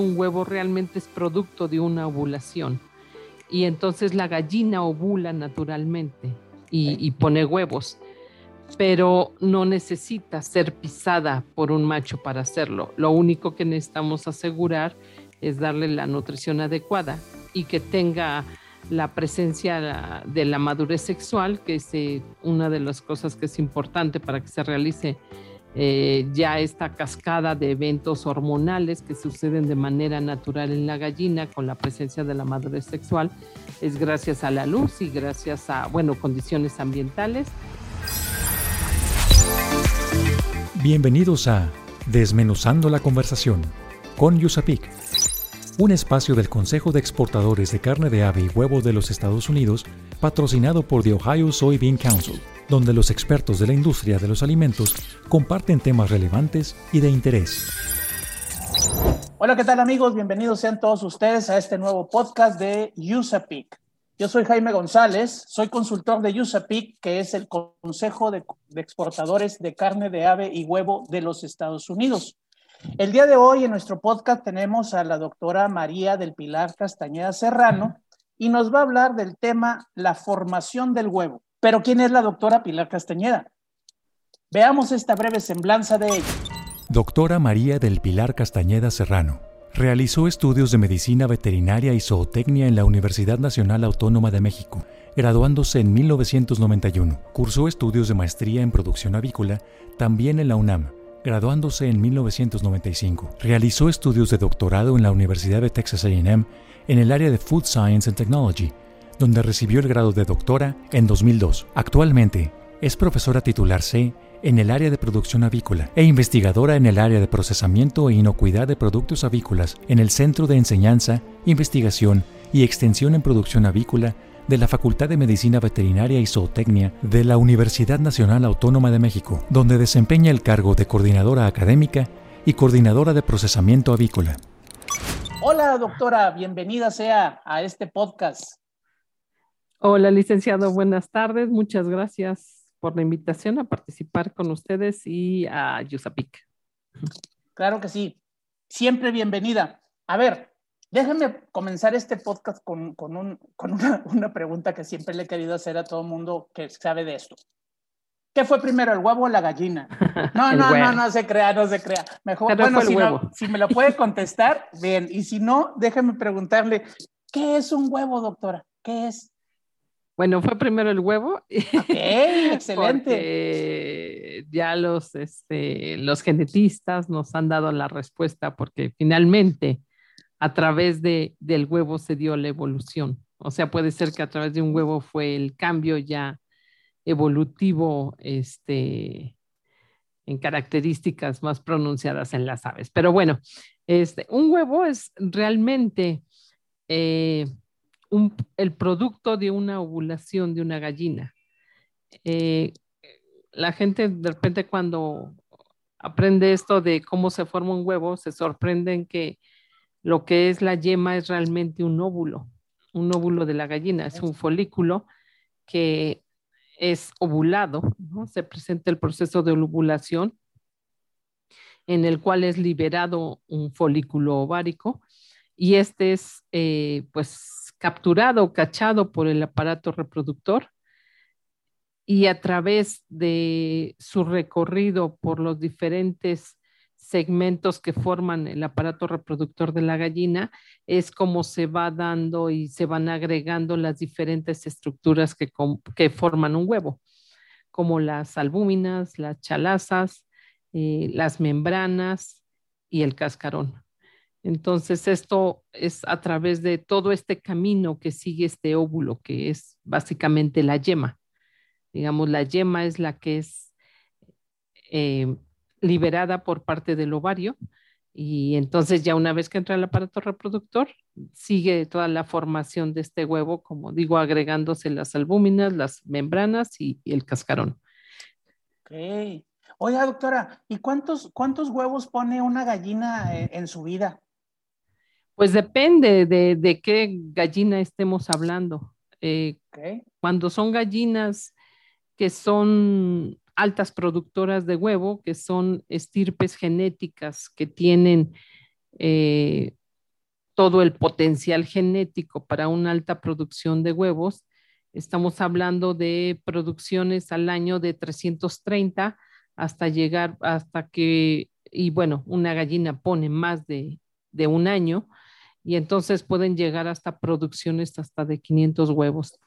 un huevo realmente es producto de una ovulación. Y entonces la gallina ovula naturalmente y, pone huevos, pero no necesita ser pisada por un macho para hacerlo. Lo único que necesitamos asegurar es darle la nutrición adecuada y que tenga la presencia de la madurez sexual, que es eh, una de las cosas que es importante para que se realice eh, ya esta cascada de eventos hormonales que suceden de manera natural en la gallina con la presencia de la madurez sexual, es gracias a la luz y gracias a, bueno, condiciones ambientales. Bienvenidos a Desmenuzando la conversación con Yusapik un espacio del Consejo de Exportadores de Carne de Ave y Huevo de los Estados Unidos, patrocinado por The Ohio Soybean Council, donde los expertos de la industria de los alimentos comparten temas relevantes y de interés. Hola, ¿qué tal amigos? Bienvenidos sean todos ustedes a este nuevo podcast de USAPIC. Yo soy Jaime González, soy consultor de USAPIC, que es el Consejo de Exportadores de Carne de Ave y Huevo de los Estados Unidos. El día de hoy en nuestro podcast tenemos a la doctora María del Pilar Castañeda Serrano y nos va a hablar del tema la formación del huevo. Pero ¿quién es la doctora Pilar Castañeda? Veamos esta breve semblanza de ella. Doctora María del Pilar Castañeda Serrano. Realizó estudios de medicina veterinaria y zootecnia en la Universidad Nacional Autónoma de México, graduándose en 1991. Cursó estudios de maestría en producción avícola también en la UNAM graduándose en 1995. Realizó estudios de doctorado en la Universidad de Texas AM en el área de Food Science and Technology, donde recibió el grado de doctora en 2002. Actualmente es profesora titular C en el área de producción avícola e investigadora en el área de procesamiento e inocuidad de productos avícolas en el Centro de Enseñanza, Investigación y Extensión en Producción Avícola de la Facultad de Medicina Veterinaria y Zootecnia de la Universidad Nacional Autónoma de México, donde desempeña el cargo de coordinadora académica y coordinadora de procesamiento avícola. Hola, doctora, bienvenida sea a este podcast. Hola, licenciado, buenas tardes. Muchas gracias por la invitación a participar con ustedes y a Yusapic. Claro que sí. Siempre bienvenida. A ver, Déjenme comenzar este podcast con, con, un, con una, una, pregunta que siempre le he querido hacer a todo mundo que sabe de esto. ¿Qué fue primero, el huevo o la gallina? No, no, no, no se crea, no se crea. Mejor, bueno, si, si me lo puede contestar, bien. Y si no, déjeme preguntarle, ¿qué es un huevo, doctora? ¿Qué es? Bueno, fue primero el huevo. Excelente. ya los, este, los genetistas nos han dado la respuesta porque finalmente a través de, del huevo se dio la evolución. O sea, puede ser que a través de un huevo fue el cambio ya evolutivo este, en características más pronunciadas en las aves. Pero bueno, este, un huevo es realmente eh, el producto de una ovulación de una gallina. Eh, la gente de repente cuando aprende esto de cómo se forma un huevo, se sorprenden que lo que es la yema es realmente un óvulo, un óvulo de la gallina, es un folículo que es ovulado, ¿no? se presenta el proceso de ovulación en el cual es liberado un folículo ovárico y este es eh, pues capturado, cachado por el aparato reproductor y a través de su recorrido por los diferentes segmentos que forman el aparato reproductor de la gallina, es como se va dando y se van agregando las diferentes estructuras que, que forman un huevo, como las albúminas, las chalazas, eh, las membranas y el cascarón. Entonces, esto es a través de todo este camino que sigue este óvulo, que es básicamente la yema. Digamos, la yema es la que es eh, liberada por parte del ovario y entonces ya una vez que entra el aparato reproductor, sigue toda la formación de este huevo, como digo, agregándose las albúminas, las membranas y, el cascarón. Ok. Oiga, doctora, ¿y cuántos, cuántos huevos pone una gallina en, su vida? Pues depende de, qué gallina estemos hablando. Eh, cuando son gallinas que son altas productoras de huevo, que son estirpes genéticas que tienen eh, todo el potencial genético para una alta producción de huevos, estamos hablando de producciones al año de 330 hasta llegar, hasta que, y bueno, una gallina pone más de, de un año y entonces pueden llegar hasta producciones hasta de 500 huevos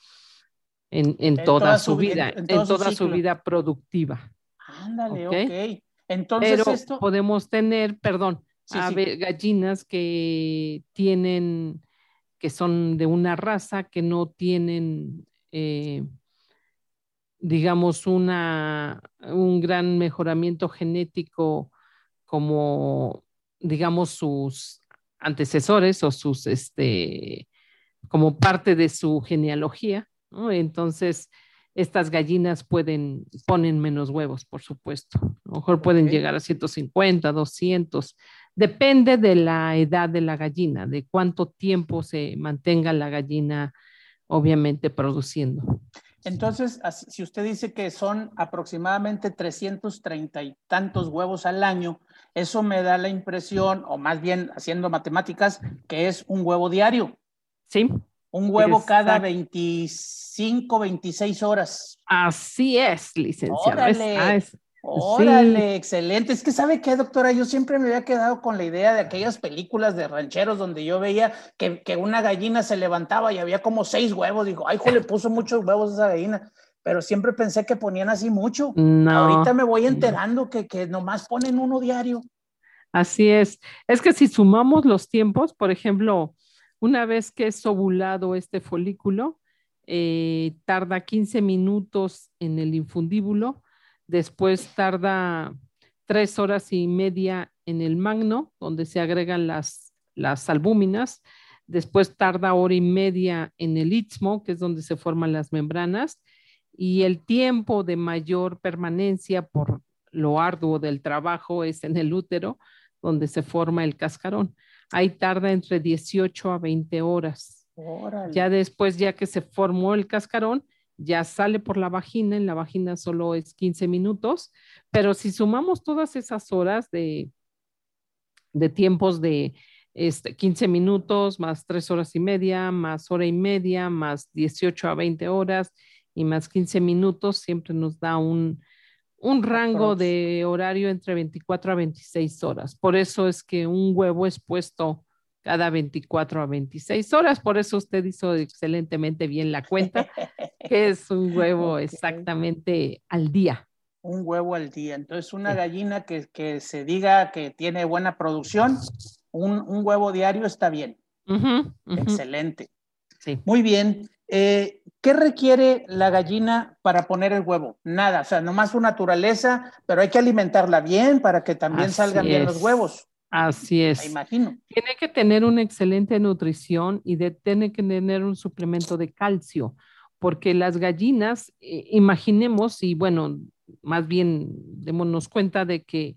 en, en, toda, su vida, en, toda su vida productiva. Ándale, ok. Entonces Pero esto... podemos tener, perdón, gallinas que tienen, que son de una raza que no tienen, eh, digamos, una, un gran mejoramiento genético como, digamos, sus antecesores o sus, este, como parte de su genealogía, ¿no? Entonces, estas gallinas pueden, ponen menos huevos, por supuesto. A lo mejor pueden llegar a 150, 200. Depende de la edad de la gallina, de cuánto tiempo se mantenga la gallina, obviamente, produciendo. Entonces, si usted dice que son aproximadamente 330 y tantos huevos al año, eso me da la impresión, o más bien haciendo matemáticas, que es un huevo diario. Sí. Un huevo cada 25, 26 horas. Así es, licenciado. Órale, ah, Órale excelente. Es que sabe qué, doctora, yo siempre me había quedado con la idea de aquellas películas de rancheros donde yo veía que, que una gallina se levantaba y había como seis huevos. Digo, ay, le puso muchos huevos esa gallina pero siempre pensé que ponían así mucho. Ahorita me voy enterando que, que nomás ponen uno diario. Así es. Es que si sumamos los tiempos, por ejemplo, una vez que es ovulado este folículo, eh, tarda 15 minutos en el infundíbulo, después tarda tres horas y media en el magno, donde se agregan las, las albúminas, después tarda hora y media en el istmo, que es donde se forman las membranas, y el tiempo de mayor permanencia por lo arduo del trabajo es en el útero, donde se forma el cascarón. Ahí tarda entre 18 a 20 horas. Ya después, ya que se formó el cascarón, ya sale por la vagina, en la vagina solo es 15 minutos, pero si sumamos todas esas horas de, de tiempos de este, 15 minutos, más 3 horas y media, más hora y media, más 18 a 20 horas y más 15 minutos, siempre nos da un, un rango de horario entre 24 a 26 horas. Por eso es que un huevo es puesto cada 24 a 26 horas. Por eso usted hizo excelentemente bien la cuenta, que es un huevo exactamente al día. Un huevo al día. Entonces, una gallina que, que se diga que tiene buena producción, un, un huevo diario está bien. Excelente. Sí. Muy bien. Eh, ¿Qué requiere la gallina para poner el huevo? Nada, o sea, nomás su naturaleza, pero hay que alimentarla bien para que también salgan bien los huevos. Así es. Me imagino. Tiene que tener una excelente nutrición y de, tiene que tener un suplemento de calcio, porque las gallinas, eh, imaginemos, y bueno, más bien démonos cuenta de que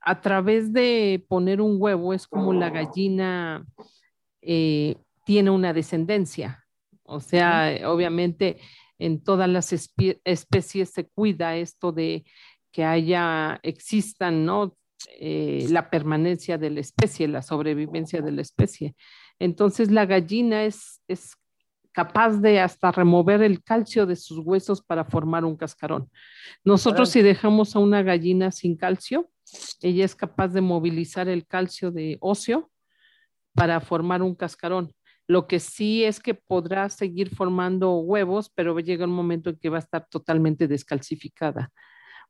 a través de poner un huevo es como la gallina eh, tiene una descendencia. O sea, obviamente en todas las especies se cuida esto de que haya, existan, ¿no? Eh, la permanencia de la especie, la sobrevivencia de la especie. Entonces la gallina es, es capaz de hasta remover el calcio de sus huesos para formar un cascarón. Nosotros si dejamos a una gallina sin calcio, ella es capaz de movilizar el calcio de óseo para formar un cascarón. Lo que sí es que podrá seguir formando huevos, pero llega un momento en que va a estar totalmente descalcificada.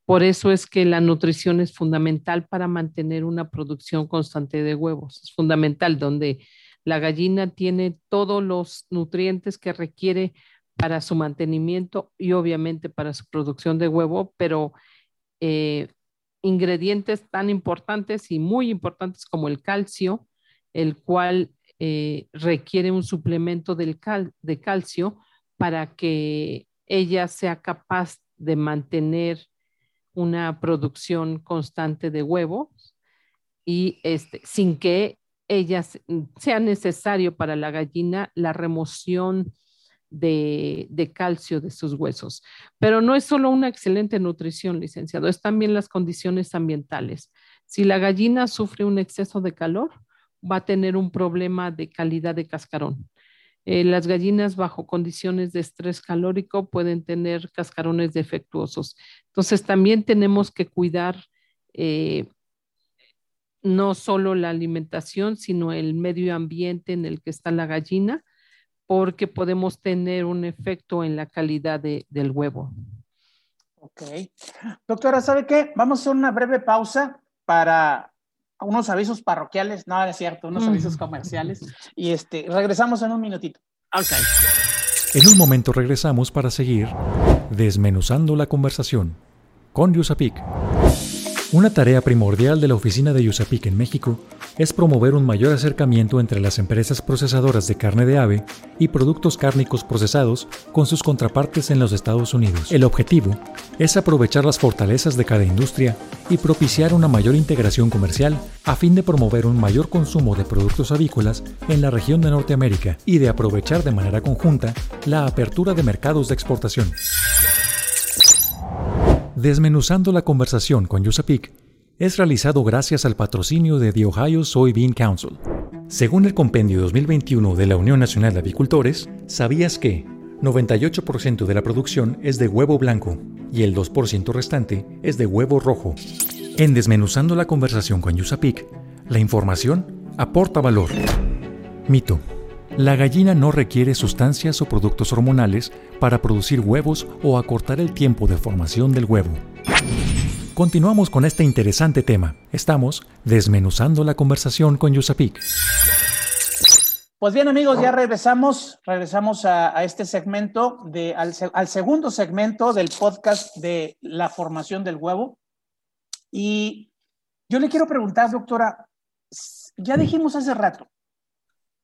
Por eso es que la nutrición es fundamental para mantener una producción constante de huevos. Es fundamental donde la gallina tiene todos los nutrientes que requiere para su mantenimiento y obviamente para su producción de huevo, pero eh, ingredientes tan importantes y muy importantes como el calcio, el cual eh, requiere un suplemento de calcio para que ella sea capaz de mantener una producción constante de huevos y este, sin que ella sea necesario para la gallina la remoción de, de, calcio de sus huesos. Pero no es solo una excelente nutrición, licenciado, es también las condiciones ambientales. Si la gallina sufre un exceso de calor, va a tener un problema de calidad de cascarón. Eh, las gallinas bajo condiciones de estrés calórico pueden tener cascarones defectuosos. Entonces también tenemos que cuidar eh, no solo la alimentación, sino el medio ambiente en el que está la gallina, porque podemos tener un efecto en la calidad del huevo. Ok. Doctora, ¿sabe qué? Vamos a hacer una breve pausa para unos avisos parroquiales, no, es cierto, unos avisos comerciales, y este, regresamos en un minutito. Ok. En un momento regresamos para seguir desmenuzando la conversación con Yusapik. Una tarea primordial de la oficina de USAPIC en México es promover un mayor acercamiento entre las empresas procesadoras de carne de ave y productos cárnicos procesados con sus contrapartes en los Estados Unidos. El objetivo es aprovechar las fortalezas de cada industria y propiciar una mayor integración comercial a fin de promover un mayor consumo de productos avícolas en la región de Norteamérica y de aprovechar de manera conjunta la apertura de mercados de exportación. Desmenuzando la conversación con USAPIC es realizado gracias al patrocinio de The Ohio Soybean Council. Según el compendio 2021 de la Unión Nacional de Avicultores, ¿sabías que 98% de la producción es de huevo blanco y el 2% restante es de huevo rojo? En Desmenuzando la conversación con USAPIC, la información aporta valor. Mito. La gallina no requiere sustancias o productos hormonales para producir huevos o acortar el tiempo de formación del huevo. Continuamos con este interesante tema. Estamos desmenuzando la conversación con Yusapik. Pues bien amigos, ya regresamos, regresamos a, este segmento, de, al, al, segundo segmento del podcast de la formación del huevo. Y yo le quiero preguntar, doctora, ya dijimos hace rato,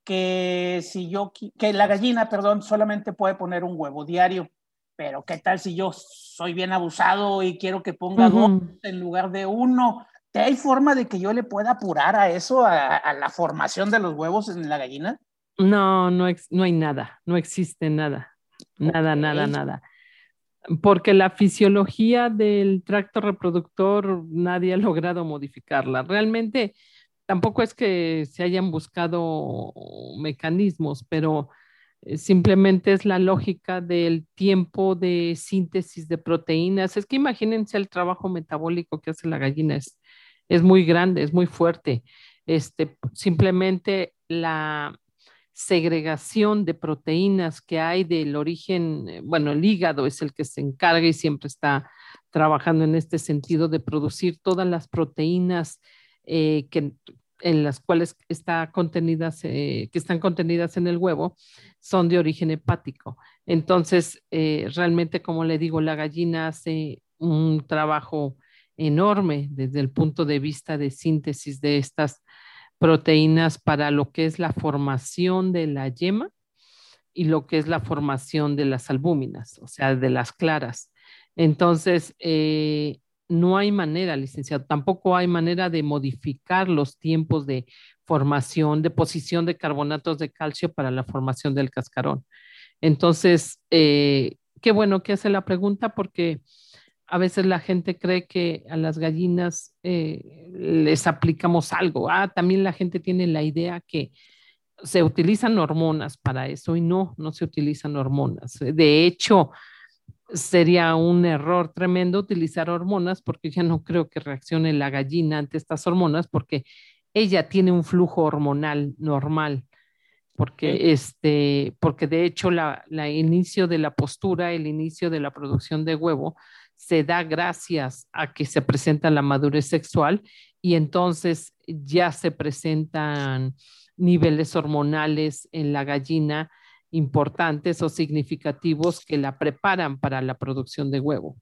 que si yo, que la gallina, perdón, solamente puede poner un huevo diario, pero ¿qué tal si yo soy bien abusado y quiero que ponga dos en lugar de uno? ¿Hay forma de que yo le pueda apurar a eso, a, la formación de los huevos en la gallina? No, no, no hay nada, no existe nada, nada, nada, nada. Porque la fisiología del tracto reproductor nadie ha logrado modificarla. Realmente, tampoco es que se hayan buscado mecanismos, pero eh, simplemente es la lógica del tiempo de síntesis de proteínas. Es que imagínense el trabajo metabólico que hace la gallina, es, es muy grande, es muy fuerte. Este, simplemente la segregación de proteínas que hay del origen, eh, bueno, el hígado es el que se encarga y siempre está trabajando en este sentido de producir todas las proteínas eh, que, en las cuales está contenidas, eh, que están contenidas en el huevo son de origen hepático. Entonces, realmente, como le digo, la gallina hace un trabajo enorme desde el punto de vista de síntesis de estas proteínas para lo que es la formación de la yema y lo que es la formación de las albúminas, o sea, de las claras. Entonces, eh, no hay manera, licenciado, tampoco hay manera de modificar los tiempos de formación, de posición de carbonatos de calcio para la formación del cascarón. Entonces, eh, qué bueno que hace la pregunta porque a veces la gente cree que a las gallinas eh, les aplicamos algo. Ah, también la gente tiene la idea que se utilizan hormonas para eso y no, no se utilizan hormonas. De hecho, sería un error tremendo utilizar hormonas porque ya no creo que reaccione la gallina ante estas hormonas porque ella tiene un flujo hormonal normal. Porque, este, porque de hecho la, la inicio de la postura, el inicio de la producción de huevo se da gracias a que se presenta la madurez sexual y entonces ya se presentan niveles hormonales en la gallina importantes o significativos que la preparan para la producción de huevo.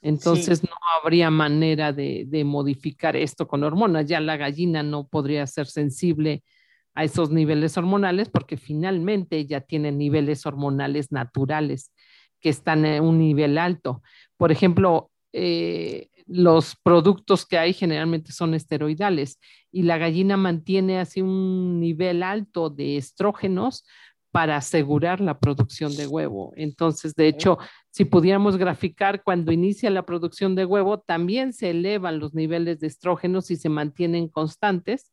Entonces no habría manera de, modificar esto con hormonas. Ya la gallina no podría ser sensible a esos niveles hormonales porque finalmente ya tiene niveles hormonales naturales que están en un nivel alto. Por ejemplo, eh, los productos que hay generalmente son esteroidales y la gallina mantiene así un nivel alto de estrógenos para asegurar la producción de huevo. Entonces, de hecho, si pudiéramos graficar cuando inicia la producción de huevo, también se elevan los niveles de estrógenos y se mantienen constantes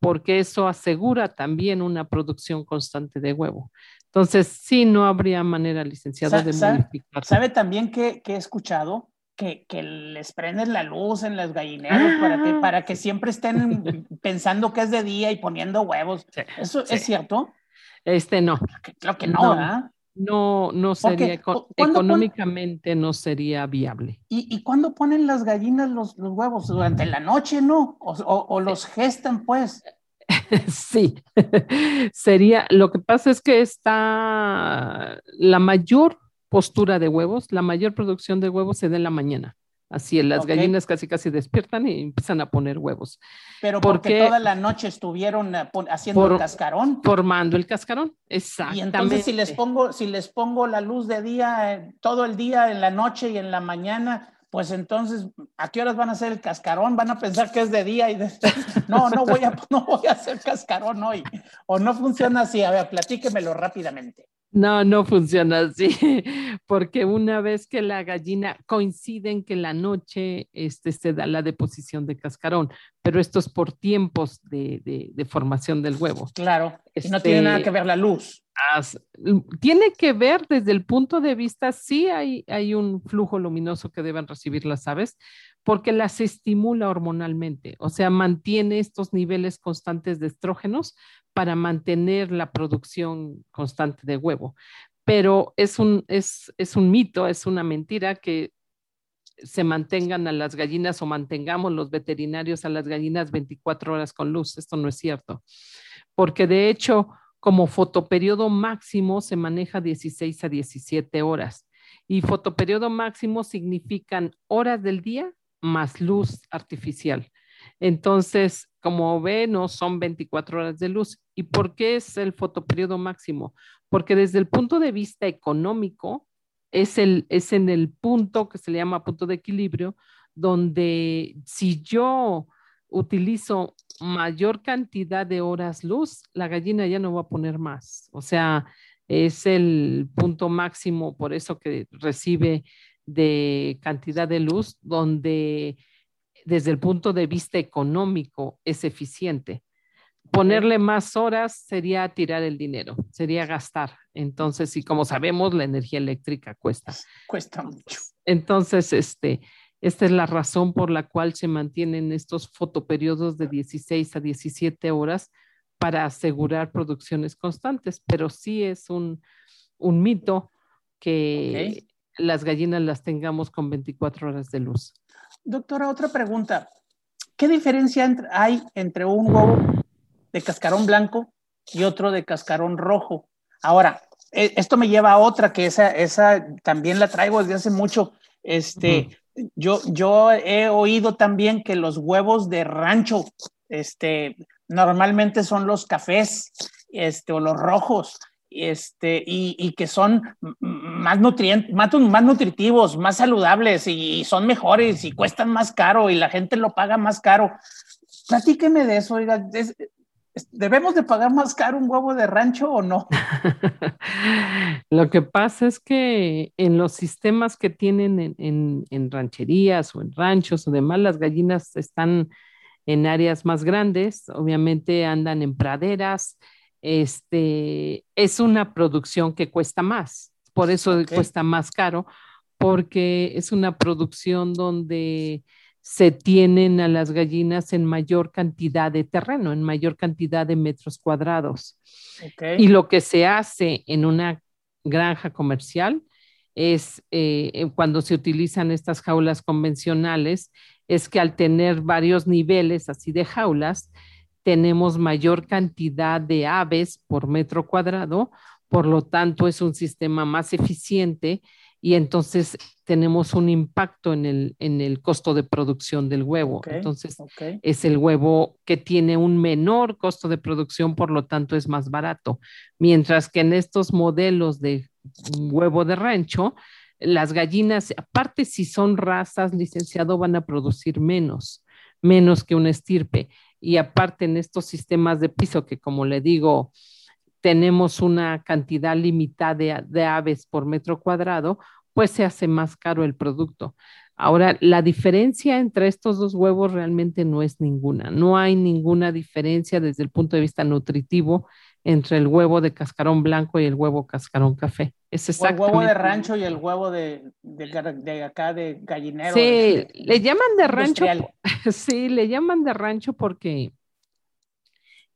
porque eso asegura también una producción constante de huevo. Entonces, sí, no habría manera, licenciado, de modificar. ¿Sabe también que, he escuchado? Que, les prenden la luz en las gallineros para, que, para que siempre estén pensando que es de día y poniendo huevos. ¿Eso es cierto? Este no. Creo que no, ¿verdad? No, no sería, económicamente no sería viable. ¿Y, ¿Y cuándo ponen las gallinas los, huevos? ¿Durante la noche, no? ¿O, los gestan, pues? sí, sería, lo que pasa es que está la mayor postura de huevos, la mayor producción de huevos se da en la mañana. Así las gallinas casi casi despiertan y empiezan a poner huevos. Pero porque, toda la noche estuvieron eh, haciendo el cascarón. Formando el cascarón, exactamente. Y entonces si les pongo, si les pongo la luz de día eh, todo el día, en la noche y en la mañana, pues entonces, ¿a qué horas van a hacer el cascarón? Van a pensar que es de día y de... no, no voy a, no voy a hacer cascarón hoy. O no funciona así. A ver, platíquemelo rápidamente. No, no funciona así, porque una vez que la gallina coincide en que la noche este, se da la deposición de cascarón, pero esto es por tiempos de, formación del huevo. Claro, y no tiene nada este, que ver la luz. tiene que ver desde el punto de vista, sí hay, hay un flujo luminoso que deben recibir las aves, porque las estimula hormonalmente, o sea, mantiene estos niveles constantes de estrógenos para mantener la producción constante de huevo. Pero es un, es, un mito, es una mentira que se mantengan a las gallinas o mantengamos los veterinarios a las gallinas 24 horas con luz. Esto no es cierto, porque de hecho, como fotoperiodo máximo se maneja 16 a 17 horas. Y fotoperiodo máximo significan horas del día más luz artificial. Entonces, como ve, no son 24 horas de luz. ¿Y por qué es el fotoperiodo máximo? Porque desde el punto de vista económico, es, el, es en el punto que se le llama punto de equilibrio, donde si yo utilizo mayor cantidad de horas luz, la gallina ya no va a poner más. O sea, es el punto máximo, por eso que recibe de cantidad de luz, donde desde el punto de vista económico es eficiente. Ponerle más horas sería tirar el dinero, sería gastar. Entonces, y como sabemos, la energía eléctrica cuesta. Cuesta mucho. Entonces, este, esta es la razón por la cual se mantienen estos fotoperiodos de 16 a 17 horas para asegurar producciones constantes, pero sí es un, mito que las gallinas las tengamos con 24 horas de luz. Doctora, otra pregunta. ¿Qué diferencia hay entre un huevo de cascarón blanco y otro de cascarón rojo? Ahora, e, esto me lleva a otra que esa, esa también la traigo desde hace mucho. Este, yo, yo he oído también que los huevos de rancho, este, normalmente son los cafés, este, o los rojos este, y, que son más, nutrientes, más, nutritivos, más saludables y son mejores y cuestan más caro y la gente lo paga más caro. Platíqueme de eso, oiga, ¿debemos de pagar más caro un huevo de rancho o no? lo que pasa es que en los sistemas que tienen en, en rancherías o en ranchos o demás, las gallinas están en áreas más grandes, obviamente andan en praderas, este, es una producción que cuesta más, por eso cuesta más caro, porque es una producción donde se tienen a las gallinas en mayor cantidad de terreno, en mayor cantidad de metros cuadrados. Y lo que se hace en una granja comercial es eh, cuando se utilizan estas jaulas convencionales, es que al tener varios niveles así de jaulas, tenemos mayor cantidad de aves por metro cuadrado, por lo tanto es un sistema más eficiente y entonces tenemos un impacto en el, en el costo de producción del huevo. entonces es el huevo que tiene un menor costo de producción, por lo tanto es más barato. Mientras que en estos modelos de huevo de rancho, las gallinas, aparte si son razas, licenciado, van a producir menos, menos que un estirpe y aparte en estos sistemas de piso que como le digo, tenemos una cantidad limitada de, aves por metro cuadrado, pues se hace más caro el producto. Ahora, la diferencia entre estos dos huevos realmente no es ninguna. No hay ninguna diferencia desde el punto de vista nutritivo entre el huevo de cascarón blanco y el huevo cascarón café. Es exactamente... el huevo de rancho y el huevo de, de, acá de gallinero. Sí, le llaman de rancho. Sí, le llaman de rancho porque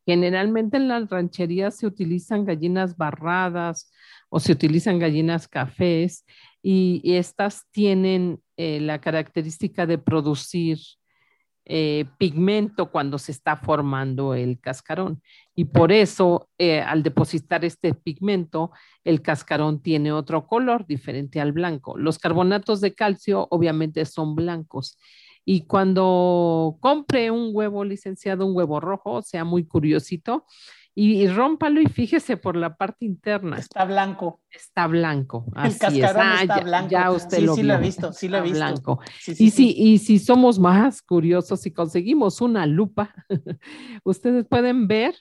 generalmente en las rancherías se utilizan gallinas barradas o se utilizan gallinas cafés y, estas tienen eh, la característica de producir eh, pigmento cuando se está formando el cascarón. Y por eso, eh, al depositar este pigmento, el cascarón tiene otro color diferente al blanco. Los carbonatos de calcio obviamente son blancos. Y cuando compre un huevo licenciado, un huevo rojo, sea muy curiosito, y, rómpalo y fíjese por la parte interna. Está blanco. Está blanco. El cascarón ah, está blanco. Ya usted lo sí lo he visto, sí lo he visto. Blanco. y, si, y si somos más curiosos, si conseguimos una lupa, ustedes pueden ver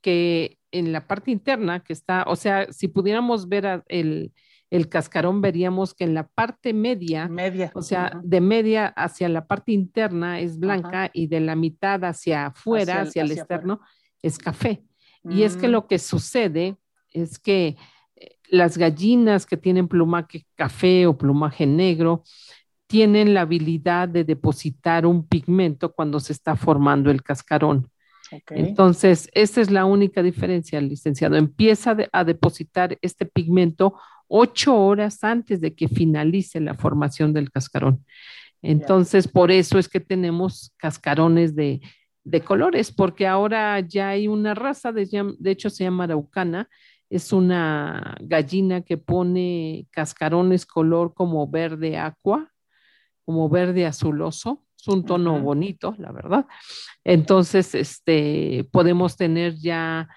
que en la parte interna que está, o sea, si pudiéramos ver el, el cascarón, veríamos que en la parte media, media. o sea, de media hacia la parte interna es blanca y de la mitad hacia afuera, hacia el, externo, es café. Y es que mm. lo que sucede es que eh, las gallinas que tienen plumaje café o plumaje negro tienen la habilidad de depositar un pigmento cuando se está formando el cascarón. Entonces, esa es la única diferencia, licenciado. Empieza a depositar este pigmento ocho horas antes de que finalice la formación del cascarón. Entonces, por eso es que tenemos cascarones de de colores, porque ahora ya hay una raza, de, de hecho se llama araucana, es una gallina que pone cascarones color como verde aqua, como verde azuloso, es un tono bonito, la verdad. Entonces, este, podemos tener ya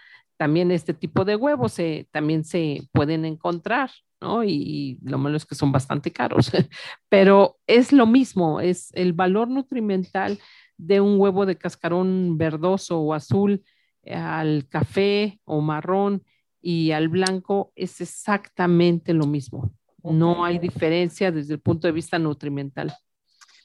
también este tipo de huevos, también se pueden encontrar, ¿no? Y, lo malo es que son bastante caros, pero es lo mismo, es el valor nutrimental de un huevo de cascarón verdoso o azul eh, al café o marrón y al blanco es exactamente lo mismo. No hay diferencia desde el punto de vista nutrimental.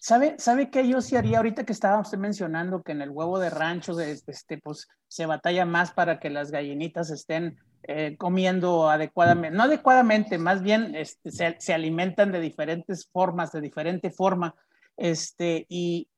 ¿Sabe, ¿Sabe qué yo sí haría ahorita que estaba usted mencionando que en el huevo de rancho este, pues, se batalla más para que las gallinitas estén eh, comiendo adecuadamente, no adecuadamente, más bien este, se, alimentan de diferentes formas, de diferente forma, este, y,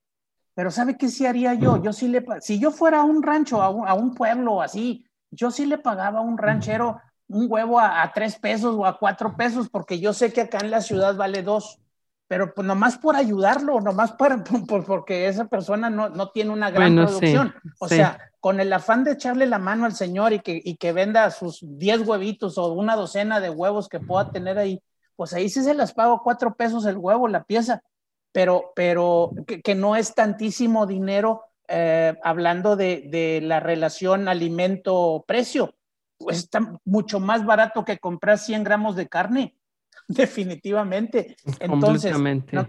pero ¿sabe qué sí haría yo? Yo sí le, si yo fuera a un rancho, a un, a un pueblo así, yo sí le pagaba a un ranchero un huevo a, tres pesos o a cuatro pesos, porque yo sé que acá en la ciudad vale dos, pero pues nomás por ayudarlo, nomás para, por, porque esa persona no, no tiene una gran producción. o sea, con el afán de echarle la mano al señor y que, y que venda sus diez huevitos o una docena de huevos que pueda tener ahí, pues ahí sí se las pago cuatro pesos el huevo, la pieza pero, pero que, no es tantísimo dinero eh, hablando de, la relación alimento-precio. Pues está mucho más barato que comprar 100 gramos de carne, definitivamente. Entonces,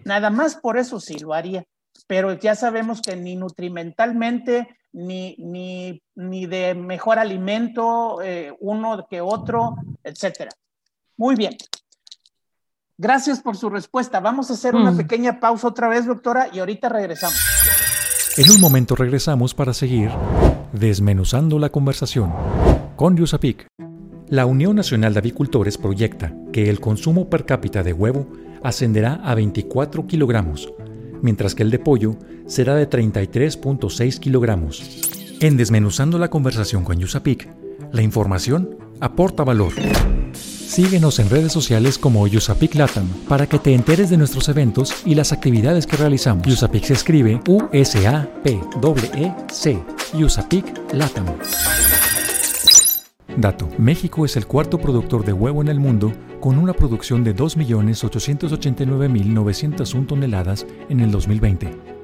nada más por eso sí lo haría. Pero ya sabemos que ni nutrimentalmente, ni, ni, ni de mejor alimento eh, uno que otro, etcétera. Muy bien. Gracias por su respuesta. Vamos a hacer una mm. pequeña pausa otra vez, doctora, y ahorita regresamos. En un momento regresamos para seguir desmenuzando la conversación con Yusapik. La Unión Nacional de Avicultores proyecta que el consumo per cápita de huevo ascenderá a 24 kilogramos, mientras que el de pollo será de 33.6 kilogramos. En Desmenuzando la conversación con Yusapik, la información aporta valor. Síguenos en redes sociales como Usapik Latam para que te enteres de nuestros eventos y las actividades que realizamos. Usapik se escribe U-S-A-P-E-C. Usapik Latam. Dato. México es el cuarto productor de huevo en el mundo con una producción de 2.889.901 toneladas en el 2020.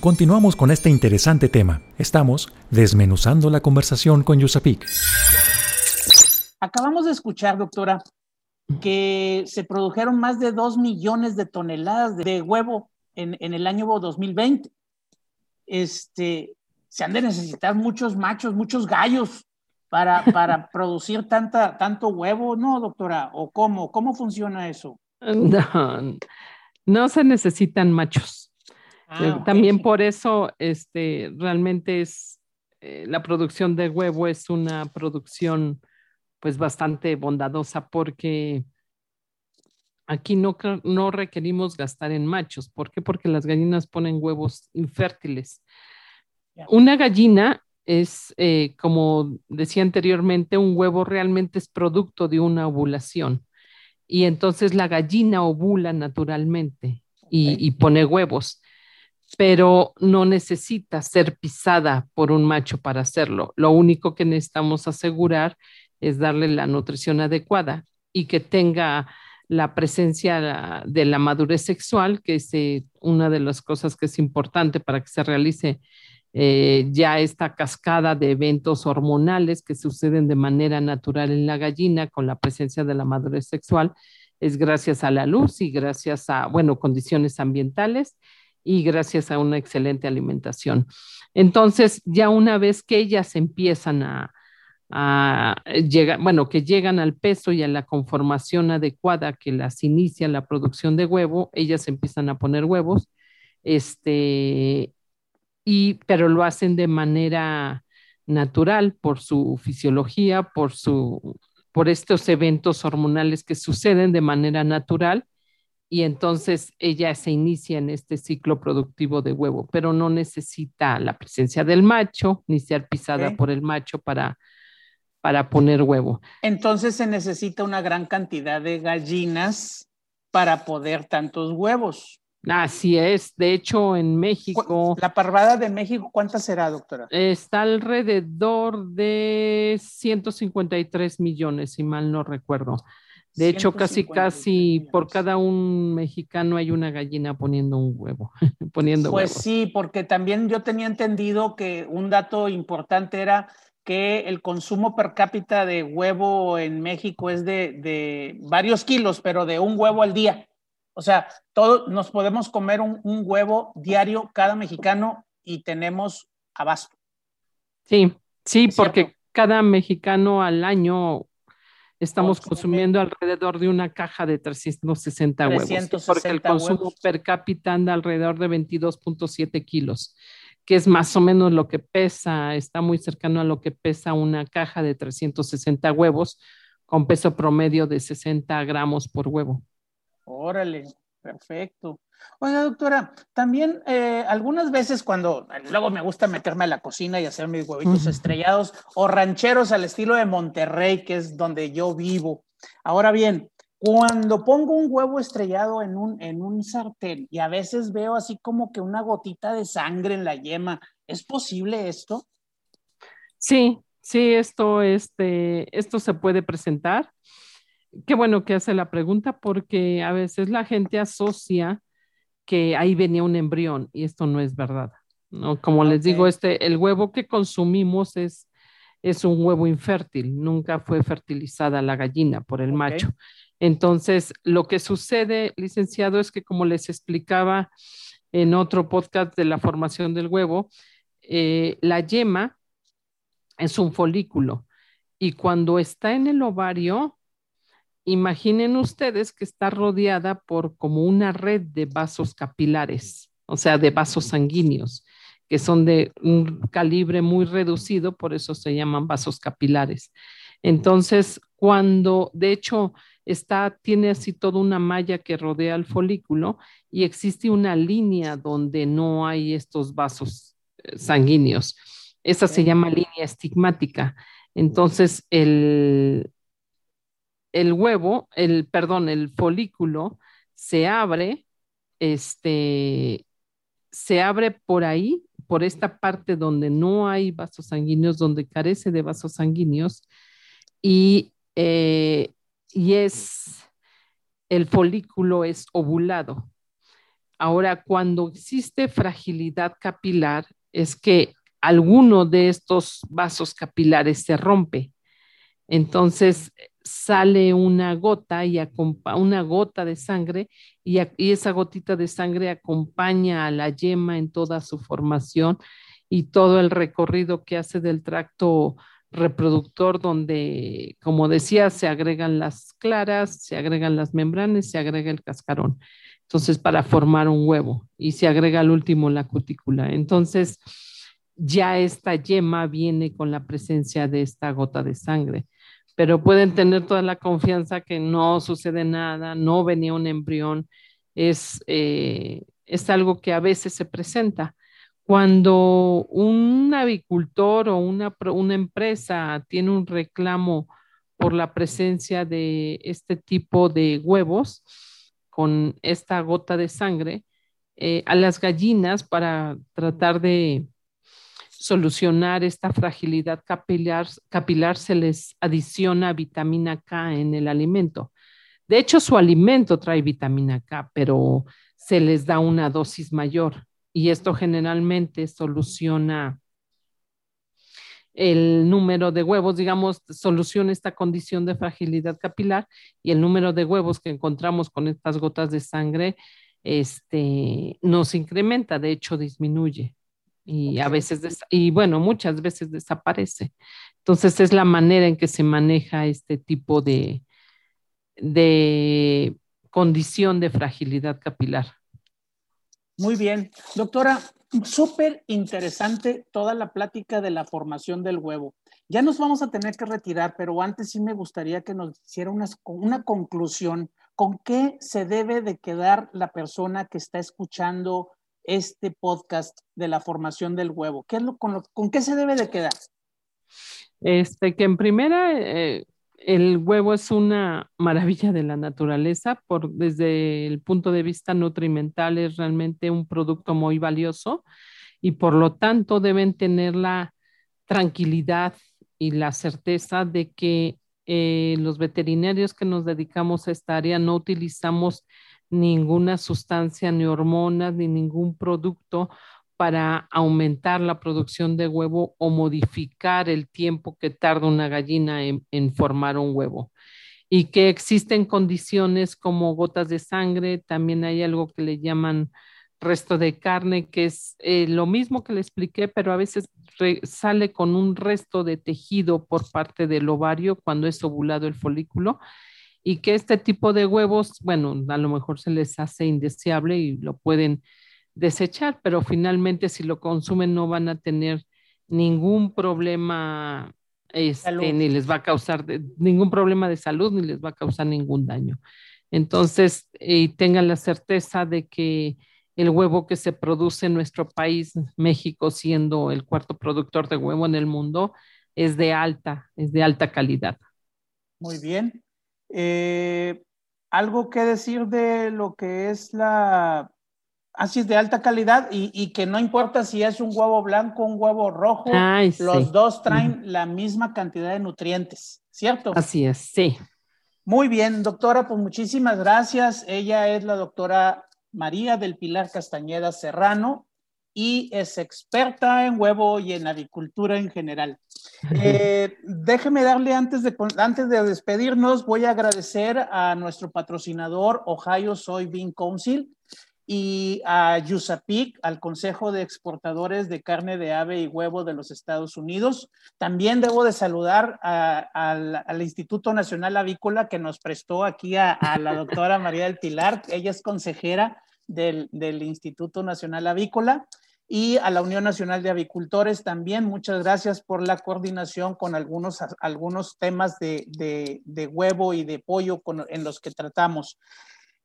Continuamos con este interesante tema. Estamos desmenuzando la conversación con Yusapik. Acabamos de escuchar, doctora, que se produjeron más de dos millones de toneladas de huevo en, el año 2020. Este, se han de necesitar muchos machos, muchos gallos para, para producir tanta, tanto huevo, ¿no, doctora? ¿O cómo? ¿Cómo funciona eso? No, No se necesitan machos. Ah, Eh. También por eso, este, realmente es, eh, la producción de huevo es una producción pues bastante bondadosa porque aquí no, no requerimos gastar en machos. ¿Por qué? Porque las gallinas ponen huevos infértiles. Una gallina es, eh, como decía anteriormente, un huevo realmente es producto de una ovulación. Y entonces la gallina ovula naturalmente y, pone huevos, pero no necesita ser pisada por un macho para hacerlo. Lo único que necesitamos asegurar es darle la nutrición adecuada y que tenga la presencia de la madurez sexual, que es eh, una de las cosas que es importante para que se realice eh, ya esta cascada de eventos hormonales que suceden de manera natural en la gallina con la presencia de la madurez sexual, es gracias a la luz y gracias a, bueno, condiciones ambientales y gracias a una excelente alimentación. Entonces, ya una vez que ellas empiezan a, a llegar, bueno, que llegan al peso y a la conformación adecuada que las inicia la producción de huevo, ellas empiezan a poner huevos, este, y, pero lo hacen de manera natural por su fisiología, por su, por estos eventos hormonales que suceden de manera natural y entonces ella se inicia en este ciclo productivo de huevo, pero no necesita la presencia del macho ni ser pisada por el macho para, para poner huevo. Entonces se necesita una gran cantidad de gallinas para poder tantos huevos. Así es, de hecho en México La parvada de México, ¿cuánta será, doctora? está alrededor de 153 millones, si mal no recuerdo. De hecho, casi, 153 casi por cada un mexicano hay una gallina poniendo un huevo, poniendo Pues huevos. sí, porque también yo tenía entendido que un dato importante era que el consumo per cápita de huevo en México es de, de varios kilos, pero de un huevo al día. O sea, todos nos podemos comer un, un huevo diario cada mexicano y tenemos abasto. Sí, sí, porque cierto. cada mexicano al año estamos Consume. consumiendo alrededor de una caja de 360 huevos, porque el 360 consumo huevos. per cápita anda alrededor de 22.7 kilos, que es más o menos lo que pesa, está muy cercano a lo que pesa una caja de 360 huevos con peso promedio de 60 gramos por huevo. Órale, perfecto. Oiga, doctora, también eh, algunas veces cuando luego me gusta meterme a la cocina y hacer mis huevitos estrellados o rancheros al estilo de Monterrey, que es donde yo vivo. Ahora bien, cuando pongo un huevo estrellado en un, en un sartén y a veces veo así como que una gotita de sangre en la yema, ¿es posible esto? Sí, sí, esto, este, esto se puede presentar. Qué bueno que hace la pregunta porque a veces la gente asocia que ahí venía un embrión y esto no es verdad. ¿no? Como les digo, este, el huevo que consumimos es, es un huevo infértil, nunca fue fertilizada la gallina por el macho. Entonces, lo que sucede, licenciado, es que como les explicaba en otro podcast de la formación del huevo, eh, la yema es un folículo y cuando está en el ovario, imaginen ustedes que está rodeada por como una red de vasos capilares, o sea, de vasos sanguíneos, que son de un calibre muy reducido, por eso se llaman vasos capilares. Entonces, cuando, de hecho, está, tiene así toda una malla que rodea el folículo y existe una línea donde no hay estos vasos eh, sanguíneos. Esa se llama línea estigmática. Entonces, el, el huevo, el, perdón, el folículo se abre, este, se abre por ahí, por esta parte donde no hay vasos sanguíneos, donde carece de vasos sanguíneos, y, eh, y es, el folículo es ovulado. Ahora, cuando existe fragilidad capilar, es que alguno de estos vasos capilares se rompe. Entonces sale una gota y una gota de sangre y esa gotita de sangre acompaña a la yema en toda su formación y todo el recorrido que hace del tracto reproductor donde, como decía, se agregan las claras, se agregan las membranas, se agrega el cascarón. entonces para formar un huevo y se agrega al último la cutícula. Entonces ya esta yema viene con la presencia de esta gota de sangre, pero pueden tener toda la confianza que no sucede nada, no venía un embrión, es, eh, es algo que a veces se presenta. Cuando un avicultor o una, una empresa tiene un reclamo por la presencia de este tipo de huevos con esta gota de sangre, eh, a las gallinas para tratar de solucionar esta fragilidad capilar, capilar se les adiciona vitamina K en el alimento. De hecho, su alimento trae vitamina K, pero se les da una dosis mayor y esto generalmente soluciona el número de huevos, digamos, soluciona esta condición de fragilidad capilar y el número de huevos que encontramos con estas gotas de sangre este, nos incrementa, de hecho disminuye y a veces, y bueno, muchas veces desaparece. Entonces es la manera en que se maneja este tipo de, de condición de fragilidad capilar. Muy bien. Doctora, súper interesante toda la plática de la formación del huevo. Ya nos vamos a tener que retirar, pero antes sí me gustaría que nos hiciera una, una conclusión. ¿Con qué se debe de quedar la persona que está escuchando este podcast de la formación del huevo? ¿Qué es lo, con, ¿Con qué se debe de quedar? Este, que en primera, eh, el huevo es una maravilla de la naturaleza, por, desde el punto de vista nutrimental es realmente un producto muy valioso y por lo tanto deben tener la tranquilidad y la certeza de que eh, los veterinarios que nos dedicamos a esta área no utilizamos ninguna sustancia, ni hormonas, ni ningún producto para aumentar la producción de huevo o modificar el tiempo que tarda una gallina en, formar un huevo. Y que existen condiciones como gotas de sangre, también hay algo que le llaman resto de carne, que es eh, lo mismo que le expliqué, pero a veces sale con un resto de tejido por parte del ovario cuando es ovulado el folículo y que este tipo de huevos, bueno, a lo mejor se les hace indeseable y lo pueden desechar, pero finalmente si lo consumen no van a tener ningún problema, este, ni les va a causar ningún problema de salud, ni les va a causar ningún daño. Entonces, y tengan la certeza de que el huevo que se produce en nuestro país, México siendo el cuarto productor de huevo en el mundo, es de alta, es de alta calidad. Muy bien. Eh, algo que decir de lo que es la así es de alta calidad y, que no importa si es un huevo blanco, un huevo rojo, los dos traen la misma cantidad de nutrientes, ¿cierto? Así es, sí. Muy bien, doctora, pues muchísimas gracias. Ella es la doctora María del Pilar Castañeda Serrano y es experta en huevo y en avicultura en general. Eh, déjeme darle antes de, antes de despedirnos, voy a agradecer a nuestro patrocinador Ohio Soybean Council y a USAPIC, al Consejo de Exportadores de Carne de Ave y Huevo de los Estados Unidos. También debo de saludar al, Instituto Nacional Avícola que nos prestó aquí a, la doctora María del Pilar. Ella es consejera del, Instituto Nacional Avícola y a la Unión Nacional de Avicultores también. Muchas gracias por la coordinación con algunos, algunos temas de, de, huevo y de pollo en los que tratamos.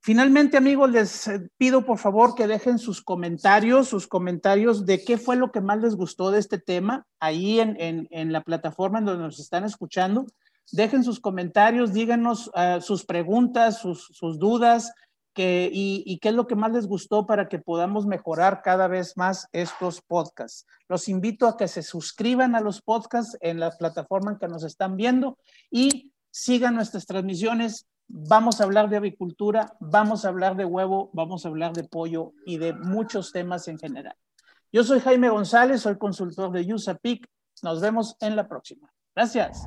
Finalmente, amigos, les pido por favor que dejen sus comentarios, sus comentarios de qué fue lo que más les gustó de este tema ahí en, en, la plataforma en donde nos están escuchando. Dejen sus comentarios, díganos uh, sus preguntas, sus, sus dudas, y, qué es lo que más les gustó para que podamos mejorar cada vez más estos podcasts. Los invito a que se suscriban a los podcasts en la plataforma en que nos están viendo y sigan nuestras transmisiones. Vamos a hablar de avicultura, vamos a hablar de huevo, vamos a hablar de pollo y de muchos temas en general. Yo soy Jaime González, soy consultor de USAPIC. Nos vemos en la próxima. Gracias.